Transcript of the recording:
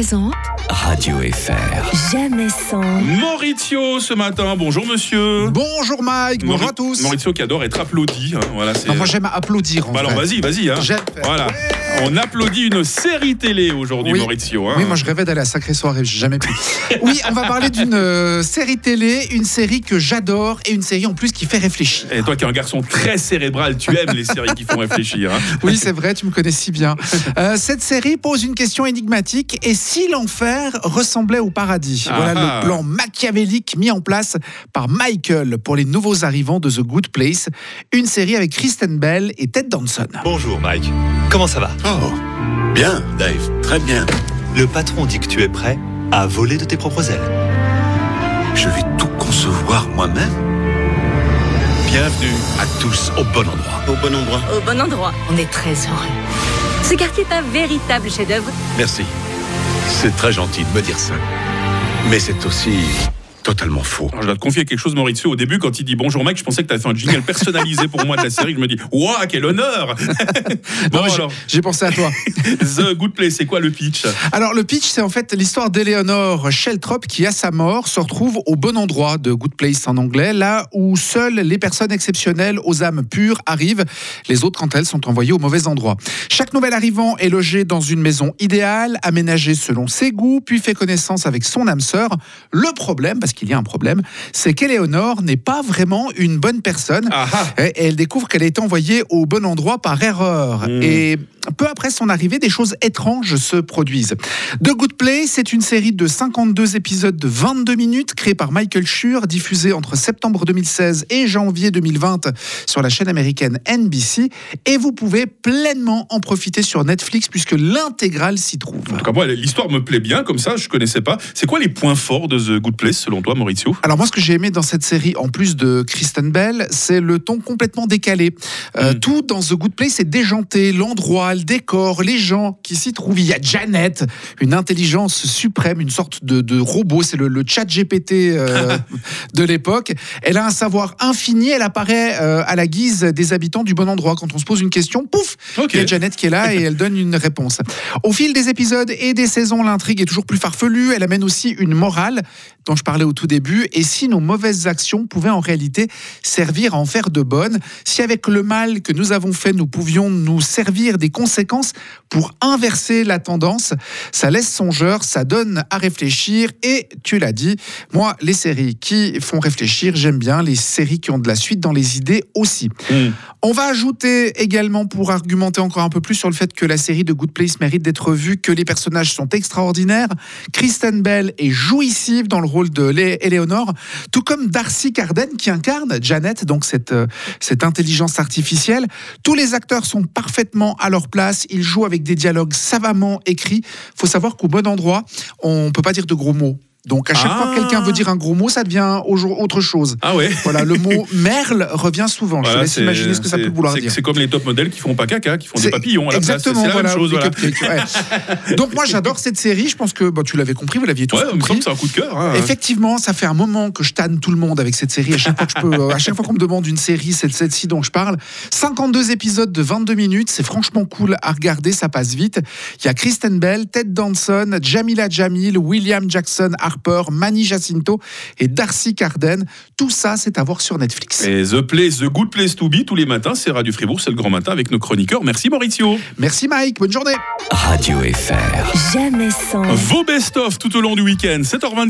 Présente Radio FR. Jamais sans. Maurizio ce matin, bonjour monsieur. Bonjour Mike, bonjour à tous. Maurizio qui adore être applaudi. hein, Voilà, Non, moi j'aime applaudir. En Bah alors vas-y, vas-y. hein. J'aime faire. On applaudit une série télé aujourd'hui, Oui. Maurizio. hein. Oui, moi je rêvais d'aller à Sacré Soirée, j'ai jamais pu. Oui, on va parler d'une euh, série télé, une série que j'adore et une série en plus qui fait réfléchir. Et toi qui es un garçon très cérébral, tu aimes les séries qui font réfléchir. hein. Oui, c'est vrai, tu me connais si bien. Euh, cette série pose une question énigmatique et si l'enfer ressemblait au paradis? Voilà Ah. le plan machiavélique mis en place par Michael pour les nouveaux arrivants de The Good Place, une série avec Kristen Bell et Ted Danson. Bonjour Mike, comment ça va? Oh, bien, Dave, très bien. Le patron dit que tu es prêt à voler de tes propres ailes. Je vais tout concevoir moi-même. Bienvenue à tous au bon endroit. Au bon endroit. au bon endroit. On est très heureux. Ce quartier est un véritable chef-d'œuvre. Merci. C'est très gentil de me dire ça. Mais c'est aussi totalement faux. Alors, je dois te confier quelque chose, Maurizio. Au début, quand il dit bonjour mec, je pensais que tu avais fait un jingle personnalisé pour moi de la série. Je me dis, waouh, quel honneur Bon, Non, alors, J'ai pensé à toi. The Good Place, c'est quoi le pitch? Alors le pitch, c'est en fait l'histoire d'Eleanor Sheltrop qui, à sa mort, se retrouve au bon endroit de Good Place en anglais, là où seules les personnes exceptionnelles aux âmes pures arrivent. Les autres, quand elles, sont envoyées au mauvais endroit. Chaque nouvel arrivant est logé dans une maison idéale, aménagée selon ses goûts, puis fait connaissance avec son âme sœur. Le problème, parce qu'il y a un problème, c'est qu'Eleanor n'est pas vraiment une bonne personne. Ah ah Et elle découvre qu'elle a été envoyée au bon endroit par erreur. Mm. Et peu après son arrivée, des choses étranges se produisent. The Good Place, c'est une série de 52 épisodes de 22 minutes créée par Michael Schur, diffusée entre septembre 2016 et janvier 2020 sur la chaîne américaine NBC. Et vous pouvez pleinement en profiter sur Netflix puisque l'intégrale s'y trouve. En tout cas, moi, l'histoire me plaît bien, comme ça, je connaissais pas. C'est quoi les points forts de The Good Place, selon toi, Maurizio Alors moi, ce que j'ai aimé dans cette série, en plus de Kristen Bell, c'est le ton complètement décalé. Euh, Mm. Tout dans The Good Place est déjanté, l'endroit, le décor, les gens qui s'y trouvent. Il y a Janet, une intelligence suprême, une sorte de, de robot, c'est le, le chat GPT euh, de l'époque. Elle a un savoir infini, elle apparaît euh, à la guise des habitants du bon endroit. Quand on se pose une question, pouf, il y a Janet qui est là et elle donne une réponse. Au fil des épisodes et des saisons, l'intrigue est toujours plus farfelue. Elle amène aussi une morale dont je parlais au tout début. Et si nos mauvaises actions pouvaient en réalité servir à en faire de bonnes, si avec le mal que nous avons fait, nous pouvions nous servir des conséquences pour inverser la tendance, ça laisse songeur, ça donne à réfléchir. Et tu l'as dit, moi, les séries qui font réfléchir, j'aime bien les séries qui ont de la suite dans les idées aussi. Hmm. On va ajouter également, pour argumenter encore un peu plus sur le fait que la série de Good Place mérite d'être vue, que les personnages sont extraordinaires. Kristen Bell est jouissive dans le rôle de Eleanor, tout comme Darcy Carden qui incarne Janet, donc cette, euh, cette intelligence artificielle. Tous les acteurs sont parfaitement à leur place, ils jouent avec des dialogues savamment écrits. faut savoir qu'au bon endroit, on peut pas dire de gros mots. Donc à chaque fois Ah. que quelqu'un veut dire un gros mot, ça devient autre chose. Ah ouais Voilà, le mot merle revient souvent. Je te laisse imaginer ce que ça peut vouloir dire. C'est comme les top modèles qui font pas caca, qui font des papillons à la place. C'est Exactement, la voilà, même chose. Voilà. ouais. Donc moi j'adore cette série, je pense que bah, tu l'avais compris, vous l'aviez tous Ouais, il me semble compris. c'est un coup de cœur. hein. Effectivement, ça fait un moment que je tanne tout le monde avec cette série. À chaque fois que je peux, euh, à chaque fois qu'on me demande une série, c'est celle-ci dont je parle. 52 épisodes de 22 minutes, c'est franchement cool à regarder, ça passe vite. Il y a Kristen Bell, Ted Danson, Jamila Jamil, William Jackson Harper, Manny Jacinto et Darcy Carden. Tout ça, c'est à voir sur Netflix. Et The Place, The Good Place to Be, tous les matins, c'est Radio Fribourg, c'est le grand matin avec nos chroniqueurs. Merci Maurizio. Merci Mike, bonne journée. Radio FR. Jamais sans. Vos best-of tout au long du week-end, 7h24.